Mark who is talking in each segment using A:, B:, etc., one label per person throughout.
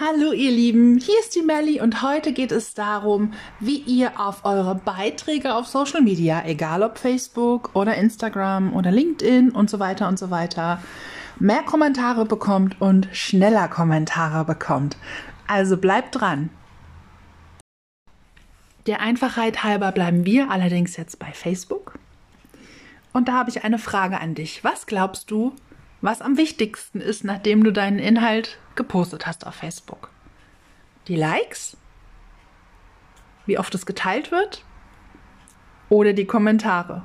A: Hallo ihr Lieben, hier ist die Melli und heute geht es darum, wie ihr auf eure Beiträge auf Social Media, egal ob Facebook oder Instagram oder LinkedIn und so weiter und so weiter, mehr Kommentare bekommt und schneller Kommentare bekommt. Also bleibt dran. Der Einfachheit halber bleiben wir allerdings jetzt bei Facebook. Und da habe ich eine Frage an dich. Was glaubst du, was am wichtigsten ist, nachdem du deinen Inhalt gepostet hast auf Facebook. Die Likes, wie oft es geteilt wird oder die Kommentare.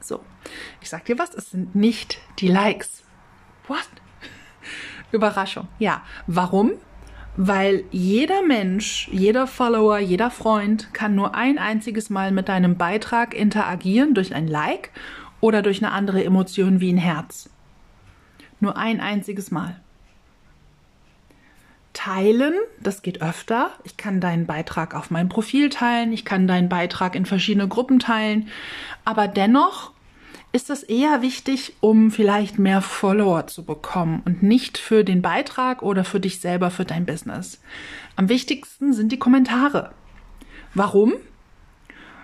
A: So, ich sag dir was, es sind nicht die Likes. What? Überraschung. Ja, warum? Weil jeder Mensch, jeder Follower, jeder Freund kann nur ein einziges Mal mit deinem Beitrag interagieren durch ein Like oder durch eine andere Emotion wie ein Herz. Nur ein einziges Mal. Teilen, das geht öfter. Ich kann deinen Beitrag auf mein Profil teilen, ich kann deinen Beitrag in verschiedene Gruppen teilen, aber dennoch ist das eher wichtig, um vielleicht mehr Follower zu bekommen und nicht für den Beitrag oder für dich selber, für dein Business. Am wichtigsten sind die Kommentare. Warum?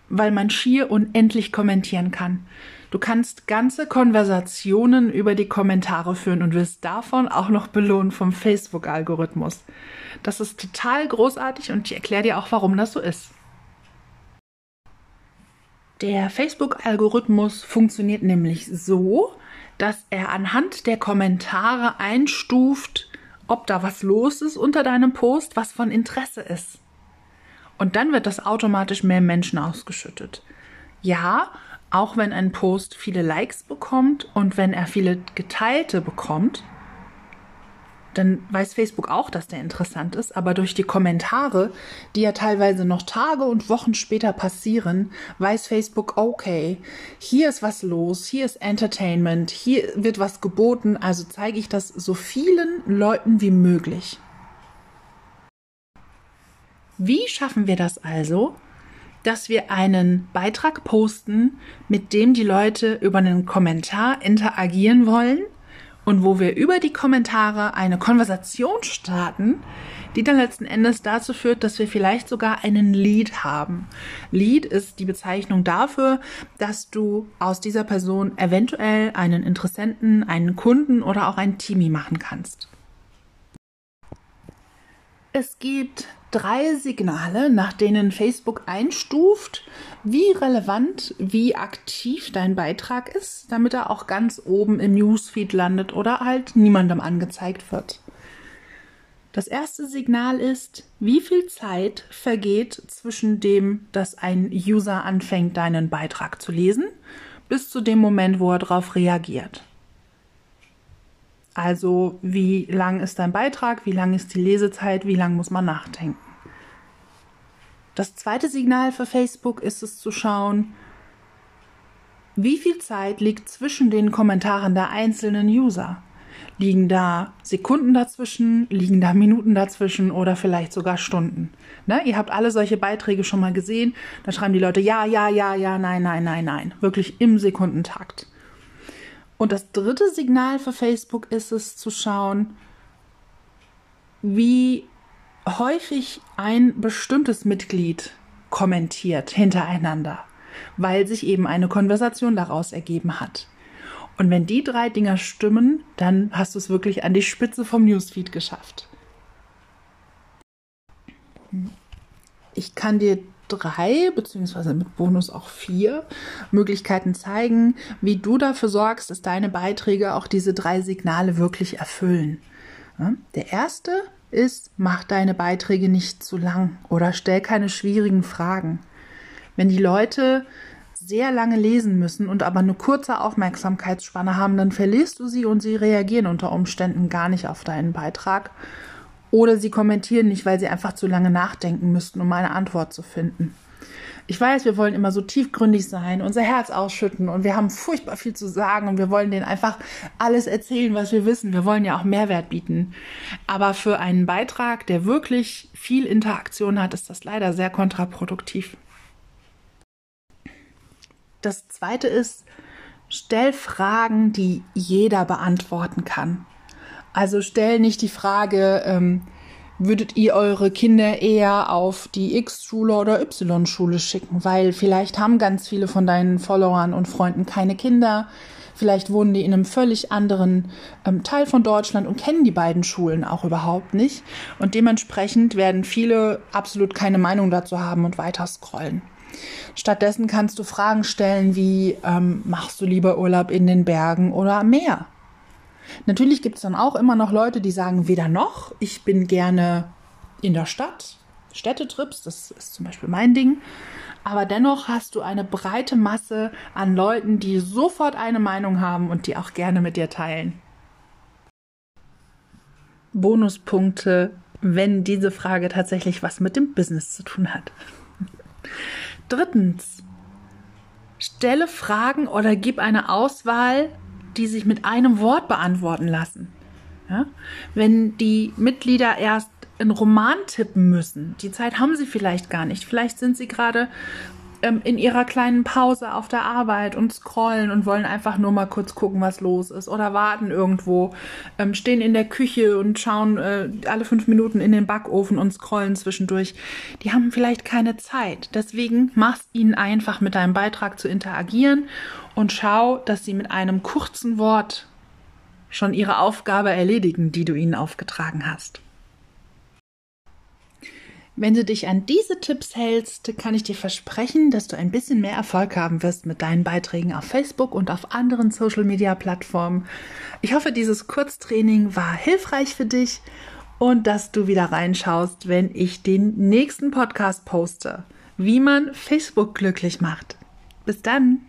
A: Weil man schier unendlich kommentieren kann. Du kannst ganze Konversationen über die Kommentare führen und wirst davon auch noch belohnt vom Facebook-Algorithmus. Das ist total großartig und ich erkläre dir auch, warum das so ist. Der Facebook-Algorithmus funktioniert nämlich so, dass er anhand der Kommentare einstuft, ob da was los ist unter deinem Post, was von Interesse ist. Und dann wird das automatisch mehr Menschen ausgeschüttet. Ja, auch wenn ein Post viele Likes bekommt und wenn er viele geteilte bekommt, dann weiß Facebook auch, dass der interessant ist, aber durch die Kommentare, die ja teilweise noch Tage und Wochen später passieren, weiß Facebook, okay, hier ist was los, hier ist Entertainment, hier wird was geboten, also zeige ich das so vielen Leuten wie möglich. Wie schaffen wir das also, dass wir einen Beitrag posten, mit dem die Leute über einen Kommentar interagieren wollen und wo wir über die Kommentare eine Konversation starten, die dann letzten Endes dazu führt, dass wir vielleicht sogar einen Lead haben. Lead ist die Bezeichnung dafür, dass du aus dieser Person eventuell einen Interessenten, einen Kunden oder auch ein Teamie machen kannst. Es gibt drei Signale, nach denen Facebook einstuft, wie relevant, wie aktiv dein Beitrag ist, damit er auch ganz oben im Newsfeed landet oder halt niemandem angezeigt wird. Das erste Signal ist, wie viel Zeit vergeht zwischen dem, dass ein User anfängt, deinen Beitrag zu lesen, bis zu dem Moment, wo er darauf reagiert. Also wie lang ist dein Beitrag, wie lang ist die Lesezeit, wie lang muss man nachdenken. Das zweite Signal für Facebook ist es zu schauen, wie viel Zeit liegt zwischen den Kommentaren der einzelnen User. Liegen da Sekunden dazwischen, liegen da Minuten dazwischen oder vielleicht sogar Stunden? Ne? Ihr habt alle solche Beiträge schon mal gesehen. Da schreiben die Leute ja, ja, ja, ja, nein, nein, nein, nein. Wirklich im Sekundentakt. Und das dritte Signal für Facebook ist es zu schauen, wie häufig ein bestimmtes Mitglied kommentiert hintereinander, weil sich eben eine Konversation daraus ergeben hat. Und wenn die drei Dinger stimmen, dann hast du es wirklich an die Spitze vom Newsfeed geschafft. Ich kann dir drei, beziehungsweise mit Bonus auch vier Möglichkeiten zeigen, wie du dafür sorgst, dass deine Beiträge auch diese drei Signale wirklich erfüllen. Der erste ist, mach deine Beiträge nicht zu lang oder stell keine schwierigen Fragen. Wenn die Leute sehr lange lesen müssen und aber eine kurze Aufmerksamkeitsspanne haben, dann verlierst du sie und sie reagieren unter Umständen gar nicht auf deinen Beitrag oder sie kommentieren nicht, weil sie einfach zu lange nachdenken müssten, um eine Antwort zu finden. Ich weiß, wir wollen immer so tiefgründig sein, unser Herz ausschütten und wir haben furchtbar viel zu sagen und wir wollen denen einfach alles erzählen, was wir wissen. Wir wollen ja auch Mehrwert bieten. Aber für einen Beitrag, der wirklich viel Interaktion hat, ist das leider sehr kontraproduktiv. Das zweite ist, stell Fragen, die jeder beantworten kann. Also stell nicht die Frage, ähm, würdet ihr eure Kinder eher auf die X-Schule oder Y-Schule schicken? Weil vielleicht haben ganz viele von deinen Followern und Freunden keine Kinder. Vielleicht wohnen die in einem völlig anderen ähm, Teil von Deutschland und kennen die beiden Schulen auch überhaupt nicht. Und dementsprechend werden viele absolut keine Meinung dazu haben und weiter scrollen. Stattdessen kannst du Fragen stellen wie, ähm, machst du lieber Urlaub in den Bergen oder am Meer? Natürlich gibt es dann auch immer noch Leute, die sagen, weder noch, ich bin gerne in der Stadt, Städtetrips, das ist zum Beispiel mein Ding. Aber dennoch hast du eine breite Masse an Leuten, die sofort eine Meinung haben und die auch gerne mit dir teilen. Bonuspunkte, wenn diese Frage tatsächlich was mit dem Business zu tun hat. Drittens, stelle Fragen oder gib eine Auswahl die sich mit einem Wort beantworten lassen. Ja? Wenn die Mitglieder erst einen Roman tippen müssen, die Zeit haben sie vielleicht gar nicht. Vielleicht sind sie gerade ähm, in ihrer kleinen Pause auf der Arbeit und scrollen und wollen einfach nur mal kurz gucken, was los ist oder warten irgendwo, ähm, stehen in der Küche und schauen äh, alle fünf Minuten in den Backofen und scrollen zwischendurch. Die haben vielleicht keine Zeit. Deswegen mach's ihnen einfach mit deinem Beitrag zu interagieren und schau, dass sie mit einem kurzen Wort schon ihre Aufgabe erledigen, die du ihnen aufgetragen hast. Wenn du dich an diese Tipps hältst, kann ich dir versprechen, dass du ein bisschen mehr Erfolg haben wirst mit deinen Beiträgen auf Facebook und auf anderen Social-Media-Plattformen. Ich hoffe, dieses Kurztraining war hilfreich für dich und dass du wieder reinschaust, wenn ich den nächsten Podcast poste, wie man Facebook glücklich macht. Bis dann!